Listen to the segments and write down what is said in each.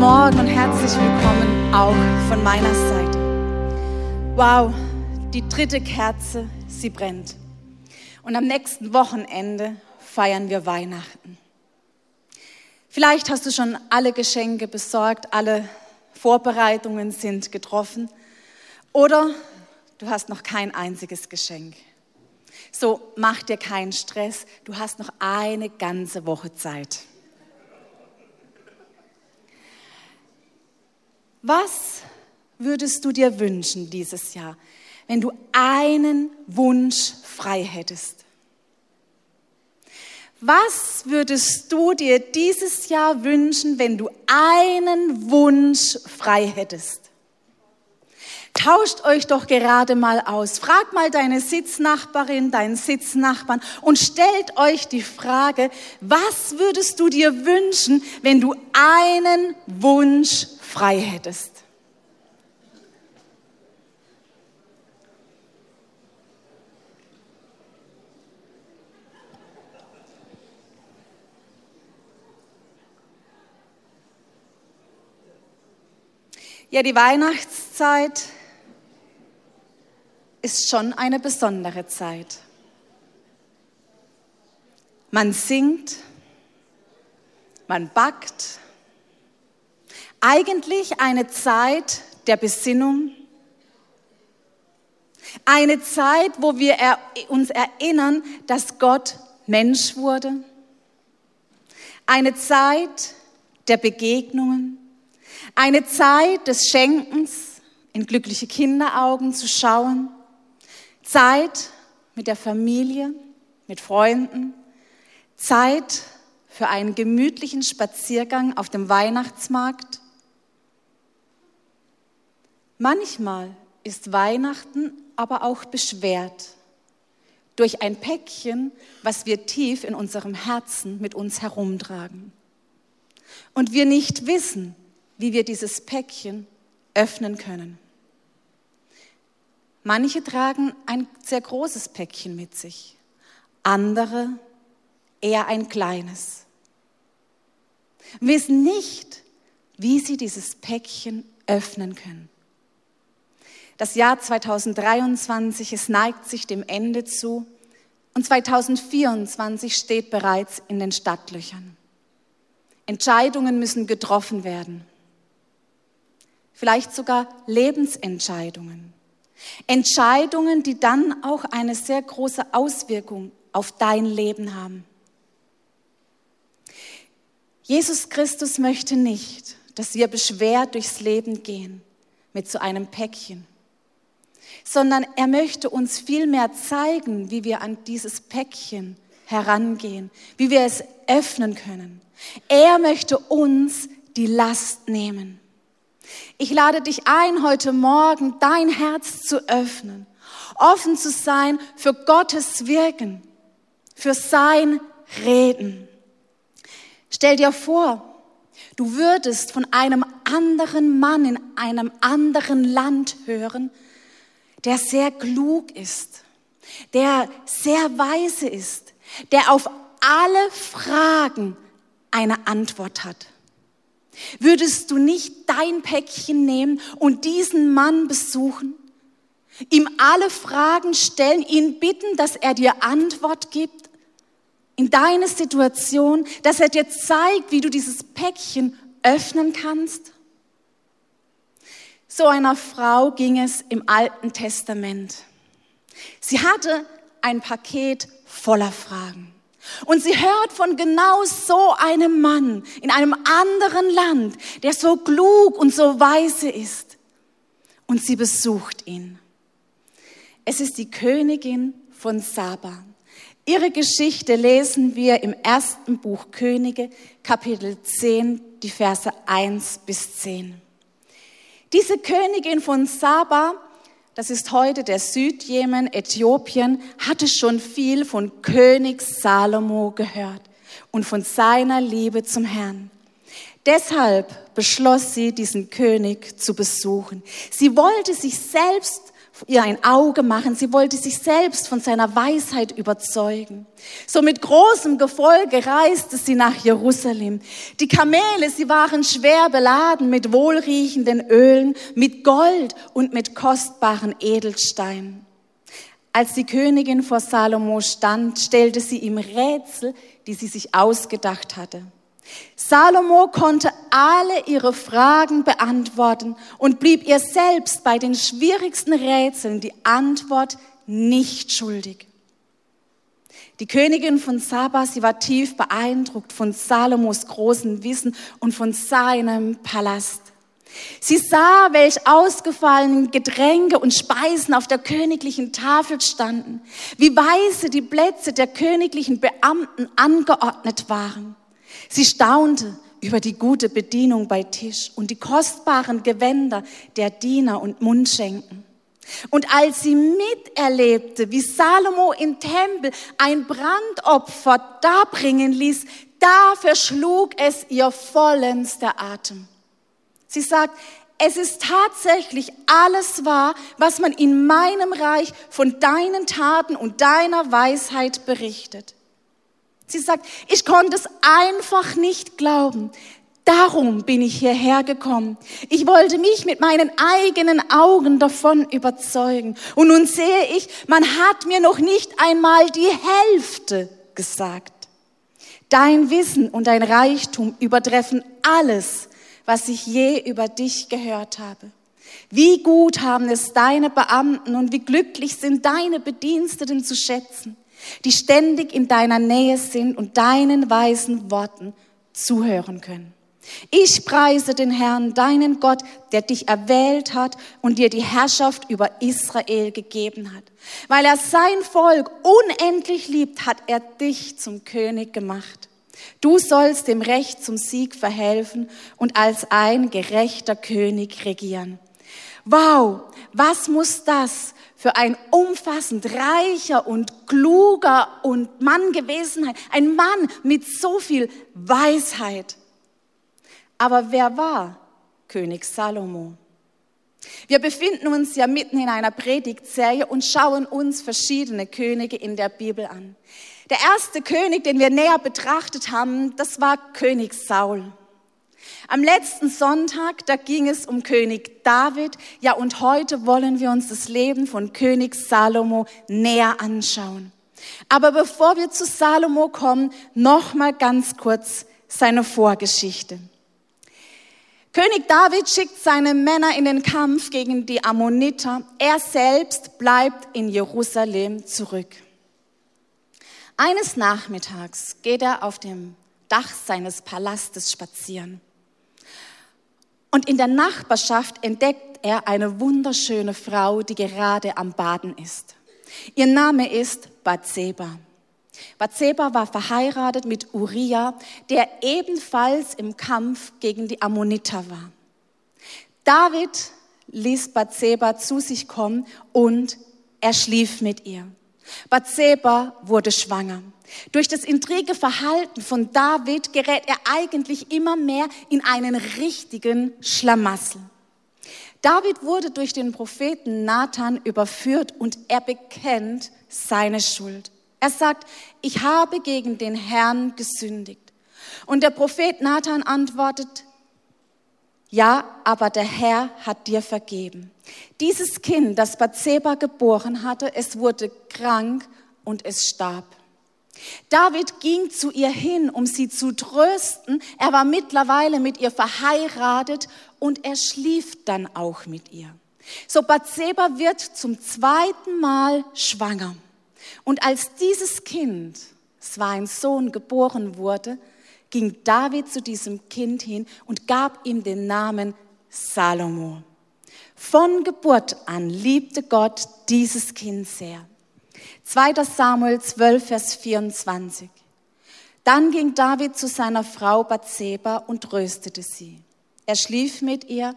Morgen und herzlich willkommen auch von meiner Seite. Wow, die dritte Kerze, sie brennt. Und am nächsten Wochenende feiern wir Weihnachten. Vielleicht hast du schon alle Geschenke besorgt, alle Vorbereitungen sind getroffen oder du hast noch kein einziges Geschenk. So, mach dir keinen Stress, du hast noch eine ganze Woche Zeit. Was würdest du dir wünschen dieses Jahr, wenn du einen Wunsch frei hättest? Was würdest du dir dieses Jahr wünschen, wenn du einen Wunsch frei hättest? Tauscht euch doch gerade mal aus. Fragt mal deine Sitznachbarin, deinen Sitznachbarn und stellt euch die Frage, was würdest du dir wünschen, wenn du einen Wunsch frei hättest? Ja, die Weihnachtszeit ist schon eine besondere Zeit. Man singt, man backt. Eigentlich eine Zeit der Besinnung. Eine Zeit, wo wir uns erinnern, dass Gott Mensch wurde. Eine Zeit der Begegnungen. Eine Zeit des Schenkens, in glückliche Kinderaugen zu schauen. Zeit mit der Familie, mit Freunden. Zeit für einen gemütlichen Spaziergang auf dem Weihnachtsmarkt. Manchmal ist Weihnachten aber auch beschwert durch ein Päckchen, was wir tief in unserem Herzen mit uns herumtragen. Und wir nicht wissen, wie wir dieses Päckchen öffnen können. Manche tragen ein sehr großes Päckchen mit sich, andere eher ein kleines. Wissen nicht, wie sie dieses Päckchen öffnen können. Das Jahr 2023, es neigt sich dem Ende zu und 2024 steht bereits in den Stadtlöchern. Entscheidungen müssen getroffen werden vielleicht sogar Lebensentscheidungen. Entscheidungen, die dann auch eine sehr große Auswirkung auf dein Leben haben. Jesus Christus möchte nicht, dass wir beschwert durchs Leben gehen mit so einem Päckchen, sondern er möchte uns vielmehr zeigen, wie wir an dieses Päckchen herangehen, wie wir es öffnen können. Er möchte uns die Last nehmen. Ich lade dich ein, heute Morgen dein Herz zu öffnen, offen zu sein für Gottes Wirken, für sein Reden. Stell dir vor, du würdest von einem anderen Mann in einem anderen Land hören, der sehr klug ist, der sehr weise ist, der auf alle Fragen eine Antwort hat. Würdest du nicht dein Päckchen nehmen und diesen Mann besuchen? Ihm alle Fragen stellen, ihn bitten, dass er dir Antwort gibt in deine Situation, dass er dir zeigt, wie du dieses Päckchen öffnen kannst? So einer Frau ging es im Alten Testament. Sie hatte ein Paket voller Fragen. Und sie hört von genau so einem Mann in einem anderen Land, der so klug und so weise ist. Und sie besucht ihn. Es ist die Königin von Saba. Ihre Geschichte lesen wir im ersten Buch Könige, Kapitel 10, die Verse 1 bis 10. Diese Königin von Saba das ist heute der Südjemen, Äthiopien, hatte schon viel von König Salomo gehört und von seiner Liebe zum Herrn. Deshalb beschloss sie, diesen König zu besuchen. Sie wollte sich selbst ihr ein Auge machen. Sie wollte sich selbst von seiner Weisheit überzeugen. So mit großem Gefolge reiste sie nach Jerusalem. Die Kamele, sie waren schwer beladen mit wohlriechenden Ölen, mit Gold und mit kostbaren Edelsteinen. Als die Königin vor Salomo stand, stellte sie ihm Rätsel, die sie sich ausgedacht hatte. Salomo konnte alle ihre Fragen beantworten und blieb ihr selbst bei den schwierigsten Rätseln die Antwort nicht schuldig. Die Königin von Saba, sie war tief beeindruckt von Salomos großem Wissen und von seinem Palast. Sie sah, welch ausgefallenen Getränke und Speisen auf der königlichen Tafel standen, wie weise die Plätze der königlichen Beamten angeordnet waren. Sie staunte über die gute Bedienung bei Tisch und die kostbaren Gewänder der Diener und Mundschenken. Und als sie miterlebte, wie Salomo im Tempel ein Brandopfer darbringen ließ, da verschlug es ihr vollends der Atem. Sie sagt, es ist tatsächlich alles wahr, was man in meinem Reich von deinen Taten und deiner Weisheit berichtet. Sie sagt, ich konnte es einfach nicht glauben. Darum bin ich hierher gekommen. Ich wollte mich mit meinen eigenen Augen davon überzeugen. Und nun sehe ich, man hat mir noch nicht einmal die Hälfte gesagt. Dein Wissen und dein Reichtum übertreffen alles, was ich je über dich gehört habe. Wie gut haben es deine Beamten und wie glücklich sind deine Bediensteten zu schätzen die ständig in deiner Nähe sind und deinen weisen Worten zuhören können. Ich preise den Herrn, deinen Gott, der dich erwählt hat und dir die Herrschaft über Israel gegeben hat. Weil er sein Volk unendlich liebt, hat er dich zum König gemacht. Du sollst dem Recht zum Sieg verhelfen und als ein gerechter König regieren. Wow, was muss das für ein umfassend reicher und kluger und Mann gewesen sein. Ein Mann mit so viel Weisheit. Aber wer war König Salomo? Wir befinden uns ja mitten in einer Predigtserie und schauen uns verschiedene Könige in der Bibel an. Der erste König, den wir näher betrachtet haben, das war König Saul. Am letzten Sonntag, da ging es um König David. Ja, und heute wollen wir uns das Leben von König Salomo näher anschauen. Aber bevor wir zu Salomo kommen, noch mal ganz kurz seine Vorgeschichte. König David schickt seine Männer in den Kampf gegen die Ammoniter. Er selbst bleibt in Jerusalem zurück. Eines Nachmittags geht er auf dem Dach seines Palastes spazieren. Und in der Nachbarschaft entdeckt er eine wunderschöne Frau, die gerade am Baden ist. Ihr Name ist Bathseba. Bathseba war verheiratet mit Uriah, der ebenfalls im Kampf gegen die Ammoniter war. David ließ Bathseba zu sich kommen und er schlief mit ihr. Bathseba wurde schwanger. Durch das intrige Verhalten von David gerät er eigentlich immer mehr in einen richtigen Schlamassel. David wurde durch den Propheten Nathan überführt und er bekennt seine Schuld. Er sagt, ich habe gegen den Herrn gesündigt. Und der Prophet Nathan antwortet, ja, aber der Herr hat dir vergeben. Dieses Kind, das Bathseba geboren hatte, es wurde krank und es starb. David ging zu ihr hin, um sie zu trösten. Er war mittlerweile mit ihr verheiratet und er schlief dann auch mit ihr. So Bathseba wird zum zweiten Mal schwanger. Und als dieses Kind, es war ein Sohn, geboren wurde, ging David zu diesem Kind hin und gab ihm den Namen Salomo. Von Geburt an liebte Gott dieses Kind sehr. 2. Samuel 12, Vers 24. Dann ging David zu seiner Frau Bathseba und tröstete sie. Er schlief mit ihr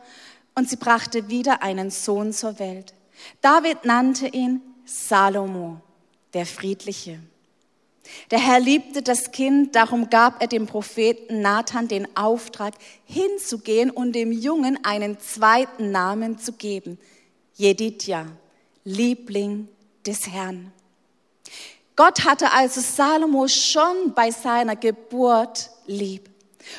und sie brachte wieder einen Sohn zur Welt. David nannte ihn Salomo, der Friedliche. Der Herr liebte das Kind, darum gab er dem Propheten Nathan den Auftrag, hinzugehen und dem Jungen einen zweiten Namen zu geben, Jedidja, Liebling des Herrn. Gott hatte also Salomo schon bei seiner Geburt lieb.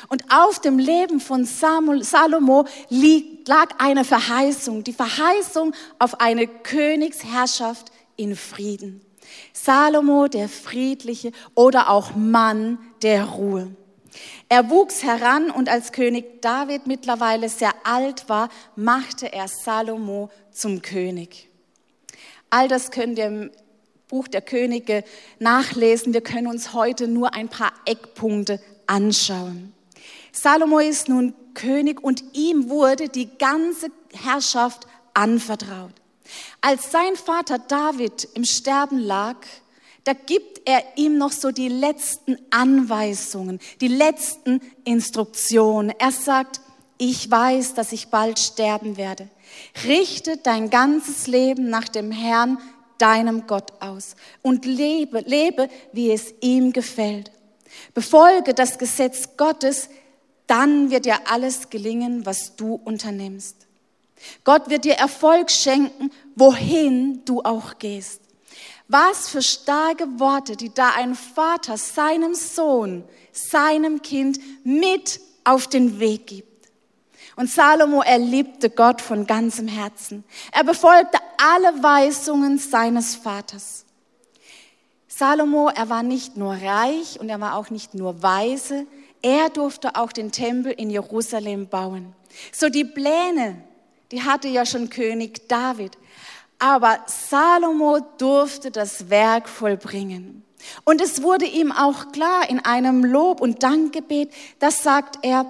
Und auf dem Leben von Salomo lag eine Verheißung, die Verheißung auf eine Königsherrschaft in Frieden. Salomo, der Friedliche oder auch Mann der Ruhe. Er wuchs heran und als König David mittlerweile sehr alt war, machte er Salomo zum König. All das könnt ihr im Buch der Könige nachlesen. Wir können uns heute nur ein paar Eckpunkte anschauen. Salomo ist nun König und ihm wurde die ganze Herrschaft anvertraut. Als sein Vater David im Sterben lag, da gibt er ihm noch so die letzten Anweisungen, die letzten Instruktionen. Er sagt, ich weiß, dass ich bald sterben werde. Richte dein ganzes Leben nach dem Herrn, deinem Gott aus und lebe, lebe, wie es ihm gefällt. Befolge das Gesetz Gottes, dann wird dir alles gelingen, was du unternimmst. Gott wird dir Erfolg schenken, wohin du auch gehst. Was für starke Worte, die da ein Vater seinem Sohn, seinem Kind mit auf den Weg gibt. Und Salomo, er liebte Gott von ganzem Herzen. Er befolgte alle Weisungen seines Vaters. Salomo, er war nicht nur reich und er war auch nicht nur weise, er durfte auch den Tempel in Jerusalem bauen. So die Pläne, die hatte ja schon König David. Aber Salomo durfte das Werk vollbringen. Und es wurde ihm auch klar in einem Lob- und Dankgebet, das sagt er,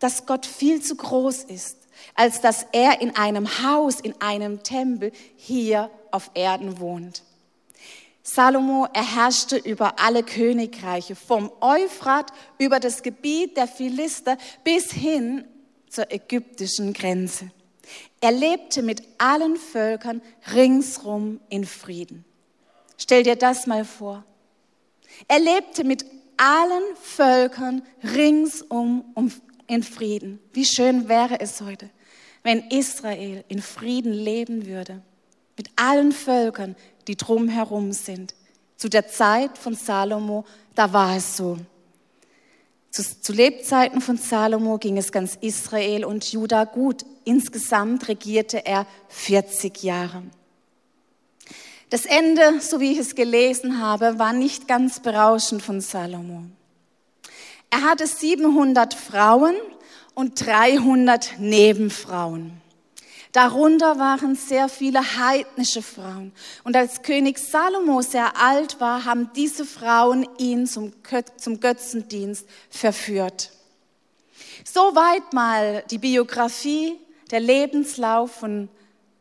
dass Gott viel zu groß ist, als dass er in einem Haus, in einem Tempel hier auf Erden wohnt. Salomo erherrschte über alle Königreiche, vom Euphrat über das Gebiet der Philister bis hin zur ägyptischen Grenze. Er lebte mit allen Völkern ringsrum in Frieden. Stell dir das mal vor. Er lebte mit allen Völkern ringsum in Frieden. Wie schön wäre es heute, wenn Israel in Frieden leben würde. Mit allen Völkern, die drumherum sind. Zu der Zeit von Salomo, da war es so. Zu, zu Lebzeiten von Salomo ging es ganz Israel und Juda gut. Insgesamt regierte er 40 Jahre. Das Ende, so wie ich es gelesen habe, war nicht ganz berauschend von Salomo. Er hatte 700 Frauen und 300 Nebenfrauen. Darunter waren sehr viele heidnische Frauen. Und als König Salomo sehr alt war, haben diese Frauen ihn zum, zum Götzendienst verführt. Soweit mal die Biografie, der Lebenslauf von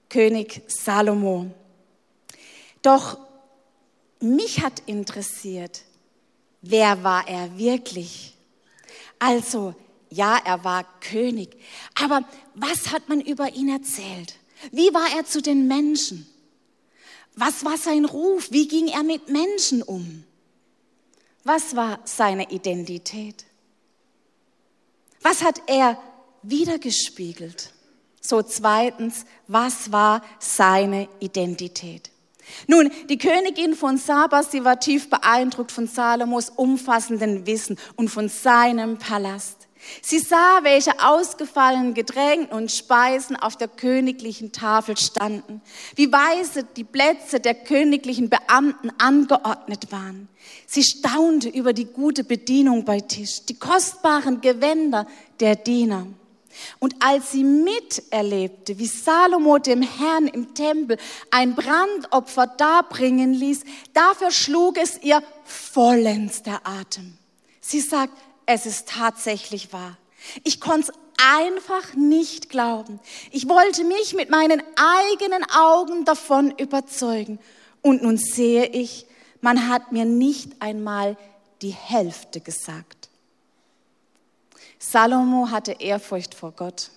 König Salomo. Doch mich hat interessiert, wer war er wirklich? Also, ja, er war König. Aber was hat man über ihn erzählt? Wie war er zu den Menschen? Was war sein Ruf? Wie ging er mit Menschen um? Was war seine Identität? Was hat er wiedergespiegelt? So zweitens, was war seine Identität? Nun, die Königin von Saba, sie war tief beeindruckt von Salomos umfassenden Wissen und von seinem Palast. Sie sah, welche ausgefallenen Getränke und Speisen auf der königlichen Tafel standen, wie weise die Plätze der königlichen Beamten angeordnet waren. Sie staunte über die gute Bedienung bei Tisch, die kostbaren Gewänder der Diener. Und als sie miterlebte, wie Salomo dem Herrn im Tempel ein Brandopfer darbringen ließ, dafür schlug es ihr vollends der Atem. Sie sagt, es ist tatsächlich wahr. Ich konnte es einfach nicht glauben. Ich wollte mich mit meinen eigenen Augen davon überzeugen. Und nun sehe ich, man hat mir nicht einmal die Hälfte gesagt. Salomo hatte Ehrfurcht vor Gott.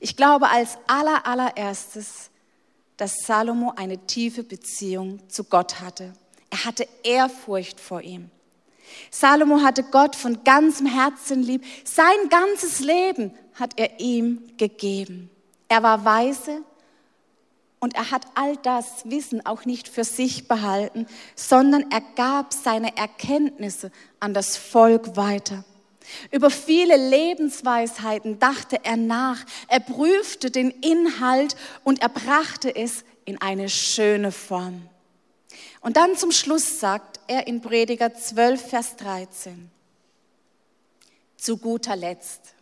Ich glaube als aller, allererstes, dass Salomo eine tiefe Beziehung zu Gott hatte. Er hatte Ehrfurcht vor ihm. Salomo hatte Gott von ganzem Herzen lieb. Sein ganzes Leben hat er ihm gegeben. Er war weise Und er hat all das Wissen auch nicht für sich behalten, sondern er gab seine Erkenntnisse an das Volk weiter. Über viele Lebensweisheiten dachte er nach, er prüfte den Inhalt und er brachte es in eine schöne Form. Und dann zum Schluss sagt er in Prediger 12, Vers 13, zu guter Letzt,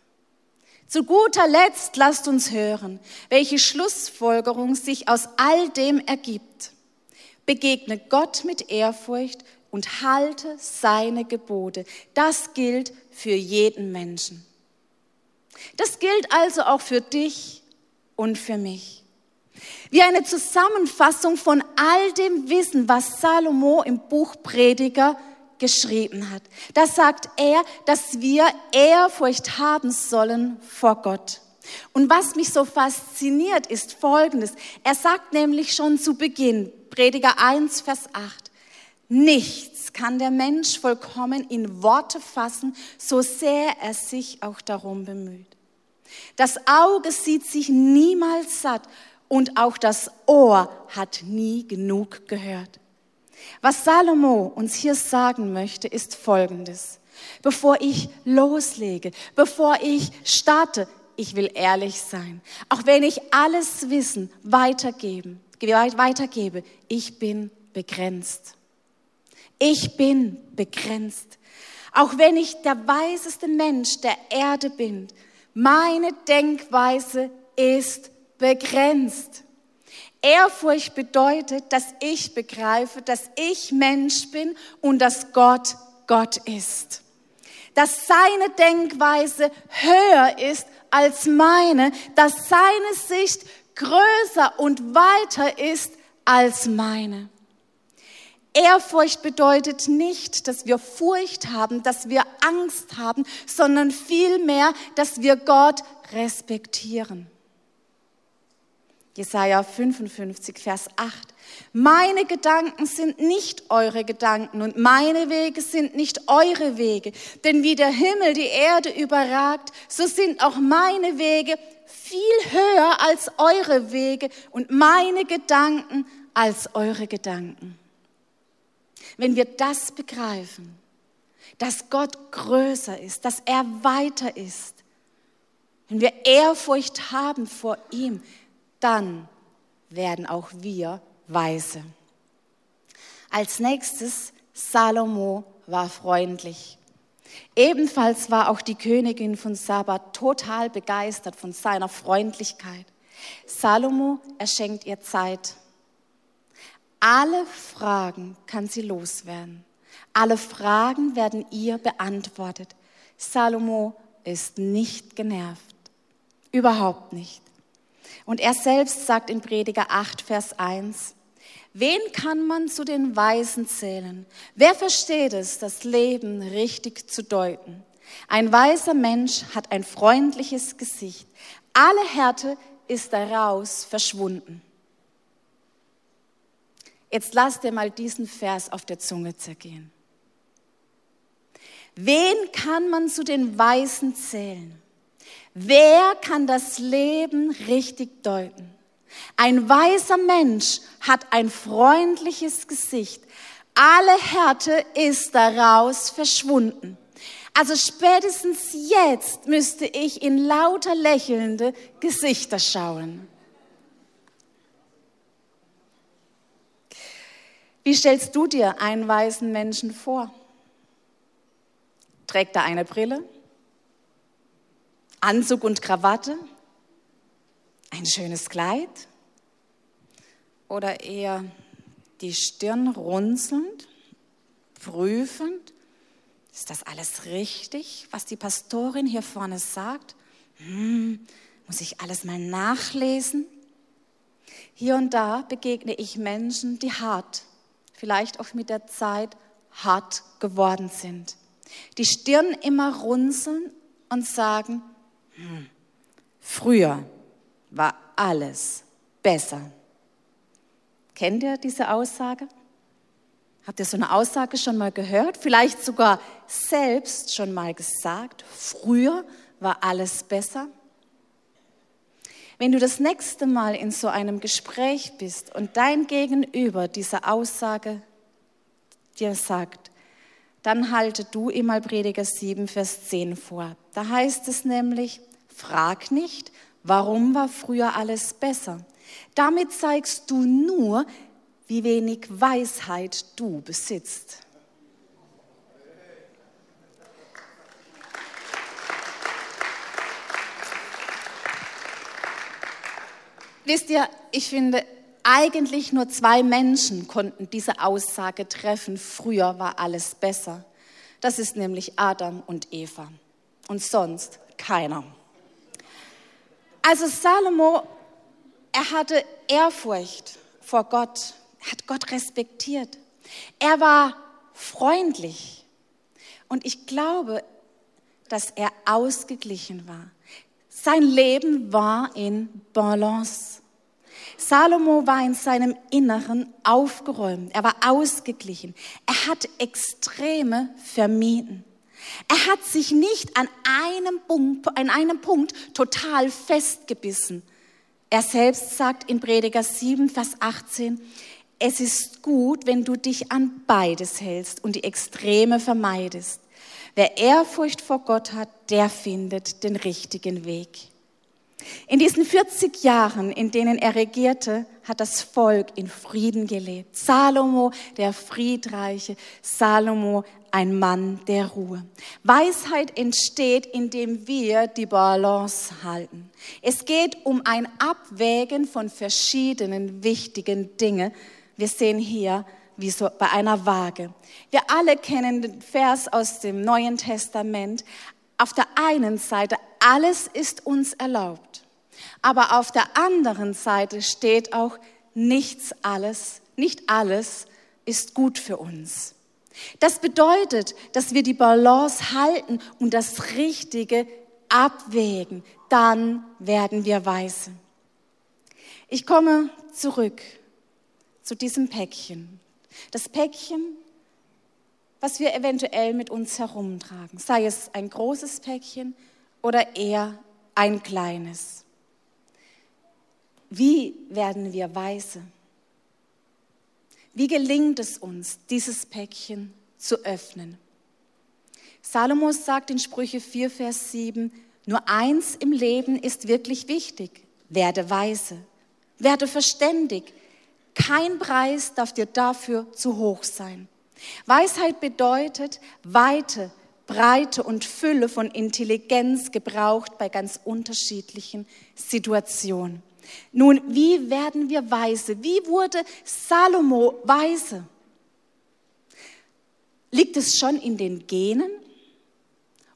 zu guter Letzt lasst uns hören, welche Schlussfolgerung sich aus all dem ergibt. Begegne Gott mit Ehrfurcht und halte seine Gebote. Das gilt für jeden Menschen. Das gilt also auch für dich und für mich. Wie eine Zusammenfassung von all dem Wissen, was Salomo im Buch Prediger geschrieben hat. Da sagt er, dass wir Ehrfurcht haben sollen vor Gott. Und was mich so fasziniert, ist Folgendes. Er sagt nämlich schon zu Beginn, Prediger 1, Vers 8, Nichts kann der Mensch vollkommen in Worte fassen, so sehr er sich auch darum bemüht. Das Auge sieht sich niemals satt und auch das Ohr hat nie genug gehört. Was Salomo uns hier sagen möchte, ist Folgendes. Bevor ich loslege, bevor ich starte, ich will ehrlich sein. Auch wenn ich alles Wissen weitergeben, weitergebe, ich bin begrenzt. Ich bin begrenzt. Auch wenn ich der weiseste Mensch der Erde bin, meine Denkweise ist begrenzt. Ehrfurcht bedeutet, dass ich begreife, dass ich Mensch bin und dass Gott Gott ist. Dass seine Denkweise höher ist als meine, dass seine Sicht größer und weiter ist als meine. Ehrfurcht bedeutet nicht, dass wir Furcht haben, dass wir Angst haben, sondern vielmehr, dass wir Gott respektieren. Jesaja 55, Vers 8. Meine Gedanken sind nicht eure Gedanken und meine Wege sind nicht eure Wege. Denn wie der Himmel die Erde überragt, so sind auch meine Wege viel höher als eure Wege und meine Gedanken als eure Gedanken. Wenn wir das begreifen, dass Gott größer ist, dass er weiter ist, wenn wir Ehrfurcht haben vor ihm, dann werden auch wir weise. Als nächstes, Salomo war freundlich. Ebenfalls war auch die Königin von Saba total begeistert von seiner Freundlichkeit. Salomo erschenkt ihr Zeit. Alle Fragen kann sie loswerden. Alle Fragen werden ihr beantwortet. Salomo ist nicht genervt. Überhaupt nicht. Und er selbst sagt in Prediger 8, Vers 1, Wen kann man zu den Weisen zählen? Wer versteht es, das Leben richtig zu deuten? Ein weiser Mensch hat ein freundliches Gesicht. Alle Härte ist daraus verschwunden. Jetzt lass dir mal diesen Vers auf der Zunge zergehen. Wen kann man zu den Weisen zählen? Wer kann das Leben richtig deuten? Ein weiser Mensch hat ein freundliches Gesicht. Alle Härte ist daraus verschwunden. Also spätestens jetzt müsste ich in lauter lächelnde Gesichter schauen. Wie stellst du dir einen weisen Menschen vor? Trägt er eine Brille? Anzug und Krawatte? Ein schönes Kleid? Oder eher die Stirn runzelnd, prüfend? Ist das alles richtig, was die Pastorin hier vorne sagt? Hm, muss ich alles mal nachlesen? Hier und da begegne ich Menschen, die hart vielleicht auch mit der Zeit hart geworden sind. Die Stirn immer runzeln und sagen, früher war alles besser. Kennt ihr diese Aussage? Habt ihr so eine Aussage schon mal gehört? Vielleicht sogar selbst schon mal gesagt, früher war alles besser? Wenn du das nächste Mal in so einem Gespräch bist und dein Gegenüber diese Aussage dir sagt, dann halte du immer Prediger 7, Vers 10 vor. Da heißt es nämlich, frag nicht, warum war früher alles besser. Damit zeigst du nur, wie wenig Weisheit du besitzt. Wisst ihr, ich finde, eigentlich nur zwei Menschen konnten diese Aussage treffen, früher war alles besser. Das ist nämlich Adam und Eva. Und sonst keiner. Also Salomo, er hatte Ehrfurcht vor Gott. Hat Gott respektiert. Er war freundlich. Und ich glaube, dass er ausgeglichen war. Sein Leben war in Balance. Salomo war in seinem Inneren aufgeräumt. Er war ausgeglichen. Er hat Extreme vermieden. Er hat sich nicht an einem Punkt, an einem Punkt total festgebissen. Er selbst sagt in Prediger 7, Vers 18, es ist gut, wenn du dich an beides hältst und die Extreme vermeidest. Wer Ehrfurcht vor Gott hat, der findet den richtigen Weg. In diesen 40 Jahren, in denen er regierte, hat das Volk in Frieden gelebt. Salomo, der Friedreiche, Salomo, ein Mann der Ruhe. Weisheit entsteht, indem wir die Balance halten. Es geht um ein Abwägen von verschiedenen wichtigen Dingen. Wir sehen hier, wie so bei einer Waage. Wir alle kennen den Vers aus dem Neuen Testament. Auf der einen Seite, alles ist uns erlaubt. Aber auf der anderen Seite steht auch, nichts alles, nicht alles ist gut für uns. Das bedeutet, dass wir die Balance halten und das Richtige abwägen. Dann werden wir weise. Ich komme zurück zu diesem Päckchen. Das Päckchen, was wir eventuell mit uns herumtragen, sei es ein großes Päckchen oder eher ein kleines. Wie werden wir weise? Wie gelingt es uns, dieses Päckchen zu öffnen? Salomo sagt in Sprüche 4, Vers 7, nur eins im Leben ist wirklich wichtig, werde weise, werde verständig, kein Preis darf dir dafür zu hoch sein. Weisheit bedeutet Weite, Breite und Fülle von Intelligenz gebraucht bei ganz unterschiedlichen Situationen. Nun, wie werden wir weise? Wie wurde Salomo weise? Liegt es schon in den Genen?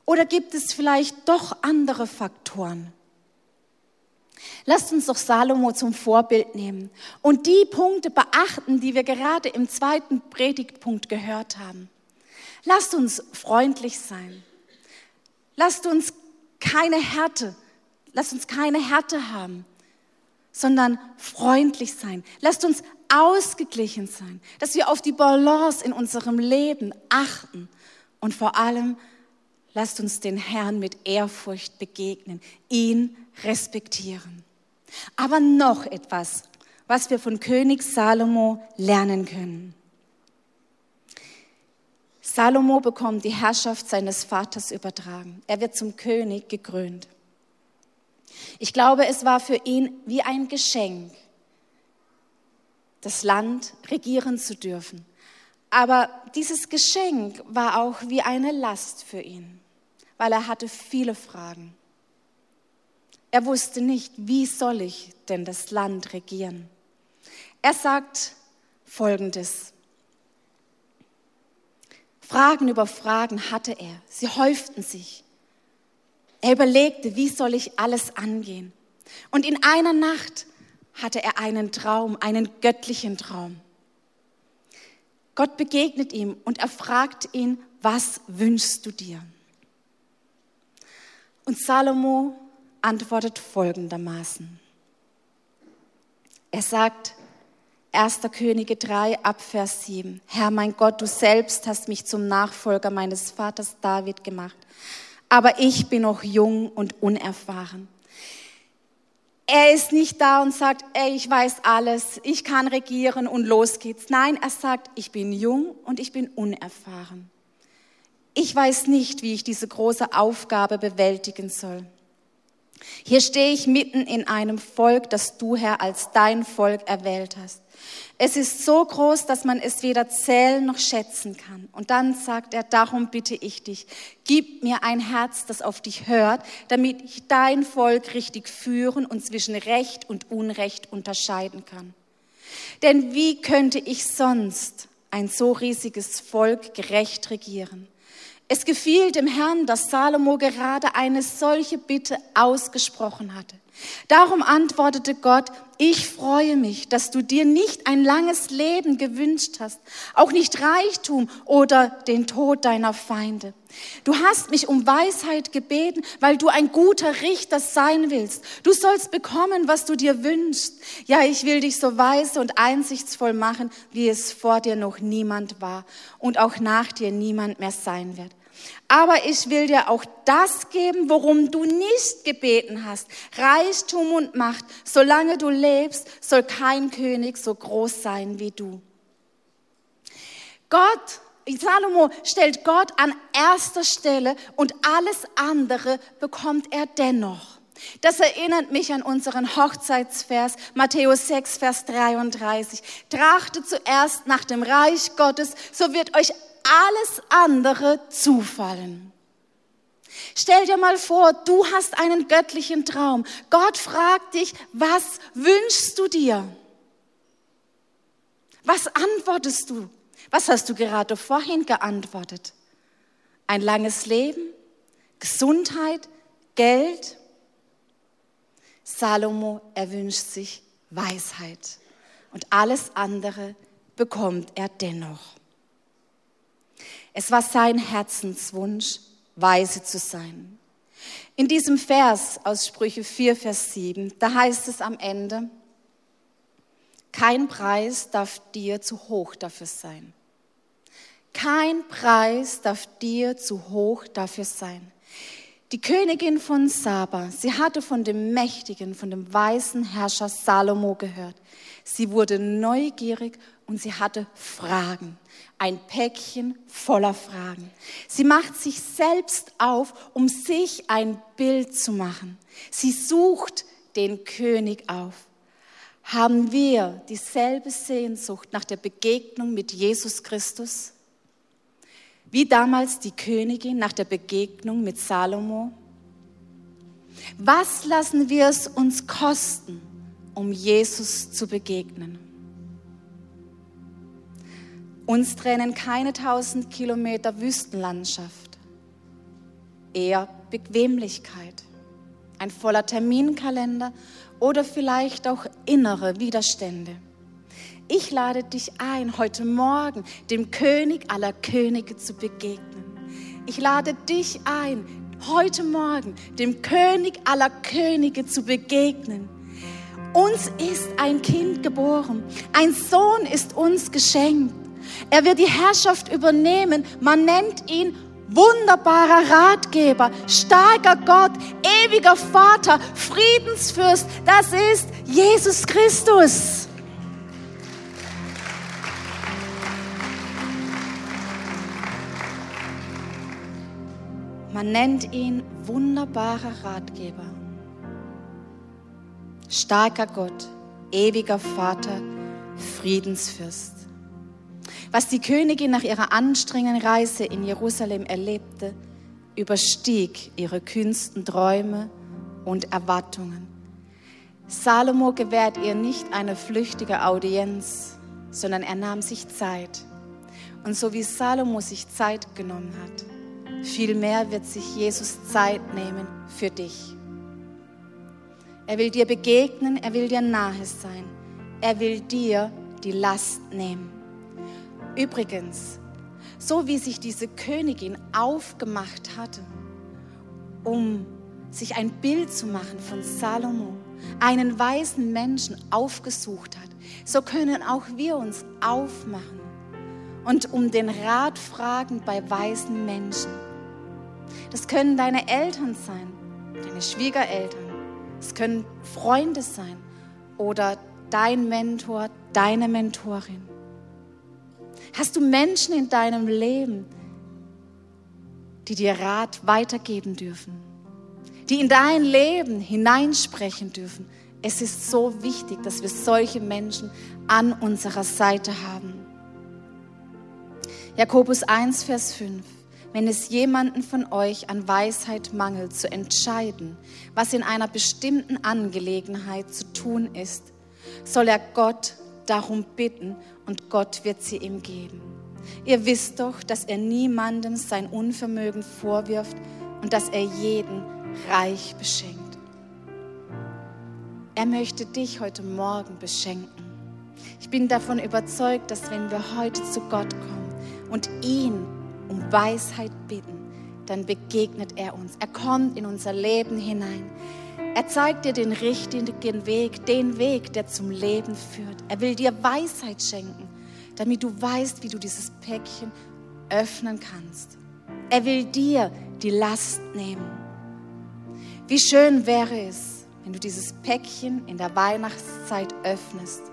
Oder gibt es vielleicht doch andere Faktoren? Lasst uns doch Salomo zum Vorbild nehmen und die Punkte beachten, die wir gerade im zweiten Predigtpunkt gehört haben. Lasst uns freundlich sein. Lasst uns keine Härte, lasst uns keine Härte haben sondern freundlich sein. Lasst uns ausgeglichen sein, dass wir auf die Balance in unserem Leben achten und vor allem lasst uns den Herrn mit Ehrfurcht begegnen, ihn respektieren. Aber noch etwas, was wir von König Salomo lernen können. Salomo bekommt die Herrschaft seines Vaters übertragen. Er wird zum König gekrönt. Ich glaube, es war für ihn wie ein Geschenk, das Land regieren zu dürfen. Aber dieses Geschenk war auch wie eine Last für ihn, weil er hatte viele Fragen. Er wusste nicht, wie soll ich denn das Land regieren. Er sagt Folgendes. Fragen über Fragen hatte er. Sie häuften sich. Er überlegte, wie soll ich alles angehen? Und in einer Nacht hatte er einen Traum, einen göttlichen Traum. Gott begegnet ihm und er fragt ihn, was wünschst du dir? Und Salomo antwortet folgendermaßen. Er sagt, 1. Könige 3 ab Vers 7, Herr mein Gott, du selbst hast mich zum Nachfolger meines Vaters David gemacht aber ich bin noch jung und unerfahren. Er ist nicht da und sagt, ey, ich weiß alles, ich kann regieren und los geht's. Nein, er sagt, ich bin jung und ich bin unerfahren. Ich weiß nicht, wie ich diese große Aufgabe bewältigen soll. Hier stehe ich mitten in einem Volk, das du, Herr, als dein Volk erwählt hast. Es ist so groß, dass man es weder zählen noch schätzen kann. Und dann sagt er, darum bitte ich dich, gib mir ein Herz, das auf dich hört, damit ich dein Volk richtig führen und zwischen Recht und Unrecht unterscheiden kann. Denn wie könnte ich sonst ein so riesiges Volk gerecht regieren? Es gefiel dem Herrn, dass Salomo gerade eine solche Bitte ausgesprochen hatte. Darum antwortete Gott, ich freue mich, dass du dir nicht ein langes Leben gewünscht hast, auch nicht Reichtum oder den Tod deiner Feinde. Du hast mich um Weisheit gebeten, weil du ein guter Richter sein willst. Du sollst bekommen, was du dir wünschst. Ja, ich will dich so weise und einsichtsvoll machen, wie es vor dir noch niemand war und auch nach dir niemand mehr sein wird. Aber ich will dir auch das geben, worum du nicht gebeten hast. Reichtum und Macht. Solange du lebst, soll kein König so groß sein wie du. Gott, Salomo stellt Gott an erster Stelle und alles andere bekommt er dennoch. Das erinnert mich an unseren Hochzeitsvers, Matthäus 6, Vers 33. Trachtet zuerst nach dem Reich Gottes, so wird euch alles andere zufallen. Stell dir mal vor, du hast einen göttlichen Traum. Gott fragt dich, was wünschst du dir? Was antwortest du? Was hast du gerade vorhin geantwortet? Ein langes Leben? Gesundheit? Geld? Salomo erwünscht sich Weisheit und alles andere bekommt er dennoch. Es war sein Herzenswunsch, weise zu sein. In diesem Vers aus Sprüche 4, Vers 7, da heißt es am Ende, kein Preis darf dir zu hoch dafür sein. Kein Preis darf dir zu hoch dafür sein. Die Königin von Saba, sie hatte von dem mächtigen, von dem weisen Herrscher Salomo gehört. Sie wurde neugierig und sie hatte Fragen ein Päckchen voller Fragen. Sie macht sich selbst auf, um sich ein Bild zu machen. Sie sucht den König auf. Haben wir dieselbe Sehnsucht nach der Begegnung mit Jesus Christus? Wie damals die Königin nach der Begegnung mit Salomo? Was lassen wir es uns kosten, um Jesus zu begegnen? Uns trennen keine tausend Kilometer Wüstenlandschaft, eher Bequemlichkeit, ein voller Terminkalender oder vielleicht auch innere Widerstände. Ich lade dich ein, heute Morgen dem König aller Könige zu begegnen. Ich lade dich ein, heute Morgen dem König aller Könige zu begegnen. Uns ist ein Kind geboren, ein Sohn ist uns geschenkt. Er wird die Herrschaft übernehmen. Man nennt ihn wunderbarer Ratgeber, starker Gott, ewiger Vater, Friedensfürst. Das ist Jesus Christus. Man nennt ihn wunderbarer Ratgeber, starker Gott, ewiger Vater, Friedensfürst. Was die Königin nach ihrer anstrengenden Reise in Jerusalem erlebte, überstieg ihre kühnsten Träume und Erwartungen. Salomo gewährt ihr nicht eine flüchtige Audienz, sondern er nahm sich Zeit. Und so wie Salomo sich Zeit genommen hat, vielmehr wird sich Jesus Zeit nehmen für dich. Er will dir begegnen, er will dir nahe sein, er will dir die Last nehmen. Übrigens, so wie sich diese Königin aufgemacht hatte, um sich ein Bild zu machen von Salomo, einen weisen Menschen aufgesucht hat, so können auch wir uns aufmachen und um den Rat fragen bei weisen Menschen. Das können deine Eltern sein, deine Schwiegereltern, Es können Freunde sein oder dein Mentor, deine Mentorin. Hast du Menschen in deinem Leben, die dir Rat weitergeben dürfen, die in dein Leben hineinsprechen dürfen? Es ist so wichtig, dass wir solche Menschen an unserer Seite haben. Jakobus 1, Vers 5. Wenn es jemanden von euch an Weisheit mangelt, zu entscheiden, was in einer bestimmten Angelegenheit zu tun ist, soll er Gott darum bitten und Gott wird sie ihm geben. Ihr wisst doch, dass er niemandem sein Unvermögen vorwirft und dass er jeden reich beschenkt. Er möchte dich heute Morgen beschenken. Ich bin davon überzeugt, dass wenn wir heute zu Gott kommen und ihn um Weisheit bitten, dann begegnet er uns. Er kommt in unser Leben hinein. Er zeigt dir den richtigen Weg, den Weg, der zum Leben führt. Er will dir Weisheit schenken, damit du weißt, wie du dieses Päckchen öffnen kannst. Er will dir die Last nehmen. Wie schön wäre es, wenn du dieses Päckchen in der Weihnachtszeit öffnest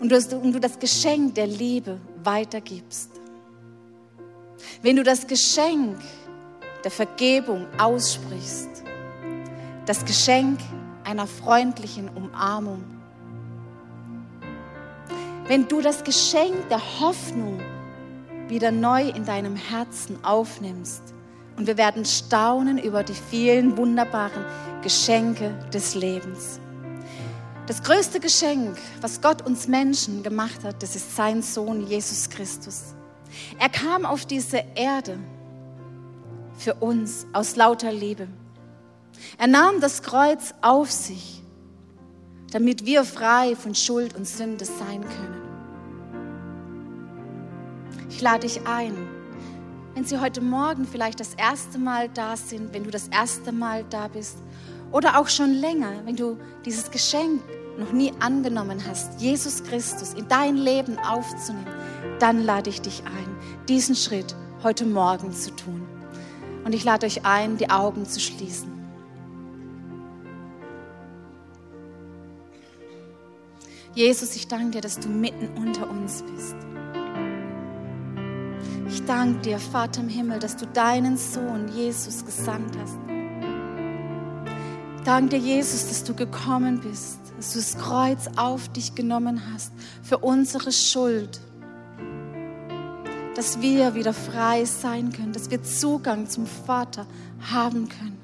und du, das Geschenk der Liebe weitergibst. Wenn du das Geschenk der Vergebung aussprichst, das Geschenk einer freundlichen Umarmung, wenn du das Geschenk der Hoffnung wieder neu in deinem Herzen aufnimmst und wir werden staunen über die vielen wunderbaren Geschenke des Lebens. Das größte Geschenk, was Gott uns Menschen gemacht hat, das ist sein Sohn Jesus Christus. Er kam auf diese Erde für uns aus lauter Liebe. Er nahm das Kreuz auf sich, damit wir frei von Schuld und Sünde sein können. Ich lade dich ein, wenn Sie heute Morgen vielleicht das erste Mal da sind, wenn du das erste Mal da bist oder auch schon länger, wenn du dieses Geschenk noch nie angenommen hast, Jesus Christus in dein Leben aufzunehmen, dann lade ich dich ein, diesen Schritt heute Morgen zu tun. Und ich lade euch ein, die Augen zu schließen. Jesus, ich danke dir, dass du mitten unter uns bist. Ich danke dir, Vater im Himmel, dass du deinen Sohn Jesus gesandt hast. Ich danke dir, Jesus, dass du gekommen bist, dass du das Kreuz auf dich genommen hast für unsere Schuld dass wir wieder frei sein können, dass wir Zugang zum Vater haben können.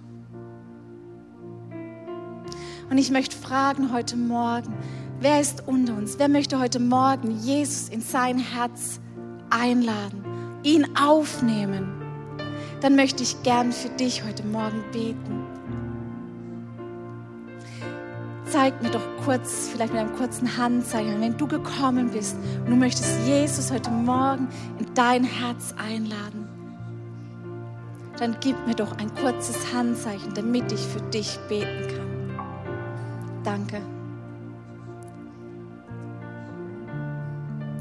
Und ich möchte fragen heute Morgen, wer ist unter uns? Wer möchte heute Morgen Jesus in sein Herz einladen, ihn aufnehmen? Dann möchte ich gern für dich heute Morgen beten zeig mir doch kurz, vielleicht mit einem kurzen Handzeichen, wenn du gekommen bist und du möchtest Jesus heute Morgen in dein Herz einladen, dann gib mir doch ein kurzes Handzeichen, damit ich für dich beten kann. Danke.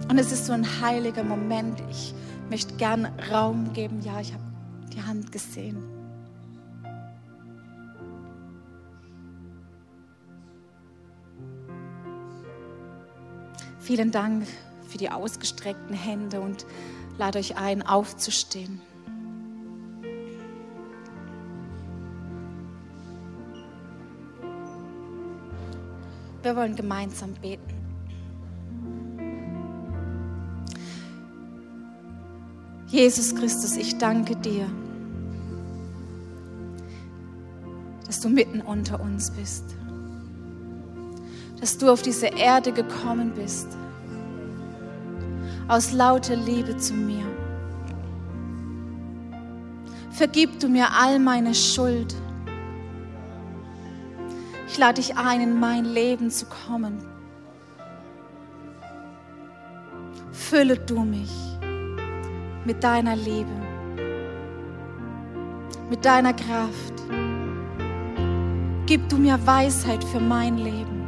Und es ist so ein heiliger Moment. Ich möchte gern Raum geben. Ja, ich habe die Hand gesehen. Vielen Dank für die ausgestreckten Hände und lade euch ein, aufzustehen. Wir wollen gemeinsam beten. Jesus Christus, ich danke dir, dass du mitten unter uns bist dass du auf diese Erde gekommen bist, aus lauter Liebe zu mir. Vergib du mir all meine Schuld. Ich lade dich ein, in mein Leben zu kommen. Fülle du mich mit deiner Liebe, mit deiner Kraft. Gib du mir Weisheit für mein Leben.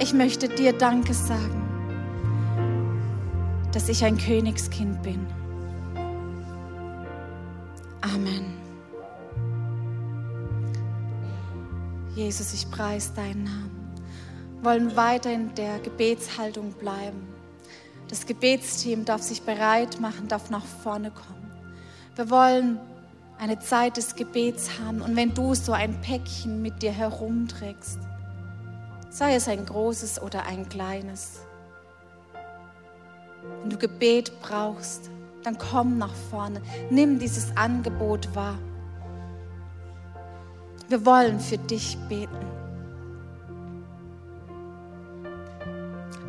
Ich möchte dir Danke sagen, dass ich ein Königskind bin. Amen. Jesus, ich preise deinen Namen. Wir wollen weiter in der Gebetshaltung bleiben. Das Gebetsteam darf sich bereit machen, darf nach vorne kommen. Wir wollen eine Zeit des Gebets haben. Und wenn du so ein Päckchen mit dir herumträgst, sei es ein großes oder ein kleines, wenn du Gebet brauchst, dann komm nach vorne, nimm dieses Angebot wahr. Wir wollen für dich beten.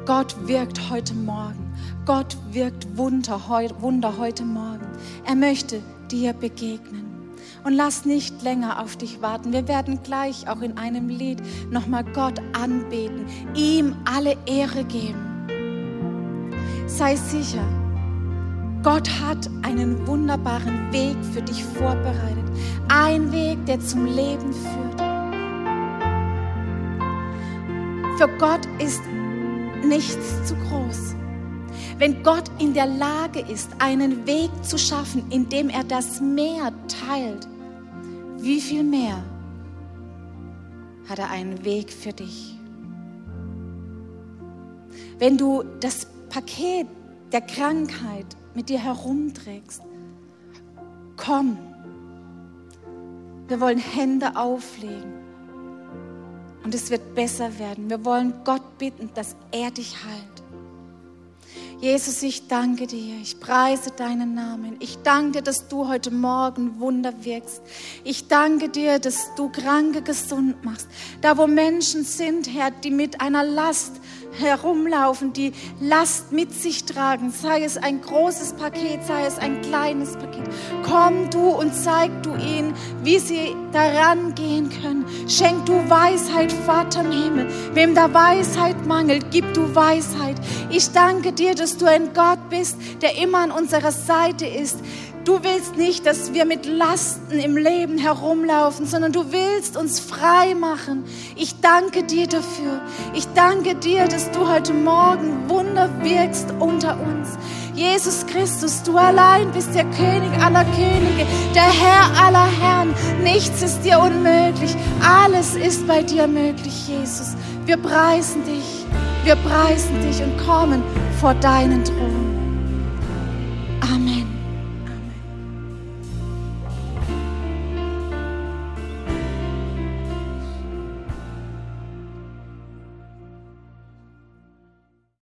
Gott wirkt heute Morgen. Gott wirkt Wunder, Wunder heute Morgen. Er möchte dir begegnen. Und lass nicht länger auf dich warten. Wir werden gleich auch in einem Lied nochmal Gott anbeten, ihm alle Ehre geben. Sei sicher, Gott hat einen wunderbaren Weg für dich vorbereitet. Ein Weg, der zum Leben führt. Für Gott ist nichts zu groß. Wenn Gott in der Lage ist, einen Weg zu schaffen, indem er das Meer teilt, wie viel mehr hat er einen Weg für dich? Wenn du das Paket der Krankheit mit dir herumträgst, komm. Wir wollen Hände auflegen und es wird besser werden. Wir wollen Gott bitten, dass er dich heilt. Jesus, ich danke dir. Ich preise deinen Namen. Ich danke dir, dass du heute Morgen Wunder wirkst. Ich danke dir, dass du Kranke gesund machst. Da, wo Menschen sind, Herr, die mit einer Last herumlaufen, die Last mit sich tragen, sei es ein großes Paket, sei es ein kleines Paket. Komm du und zeig du ihnen, wie sie daran gehen können. Schenk du Weisheit, Vater im Himmel. Wem da Weisheit mangelt, gib du Weisheit. Ich danke dir, dass du ein Gott bist, der immer an unserer Seite ist Du willst nicht, dass wir mit Lasten im Leben herumlaufen, sondern du willst uns frei machen. Ich danke dir dafür. Ich danke dir, dass du heute Morgen Wunder wirkst unter uns. Jesus Christus, du allein bist der König aller Könige, der Herr aller Herren. Nichts ist dir unmöglich. Alles ist bei dir möglich, Jesus. Wir preisen dich. Wir preisen dich und kommen vor deinen Thron.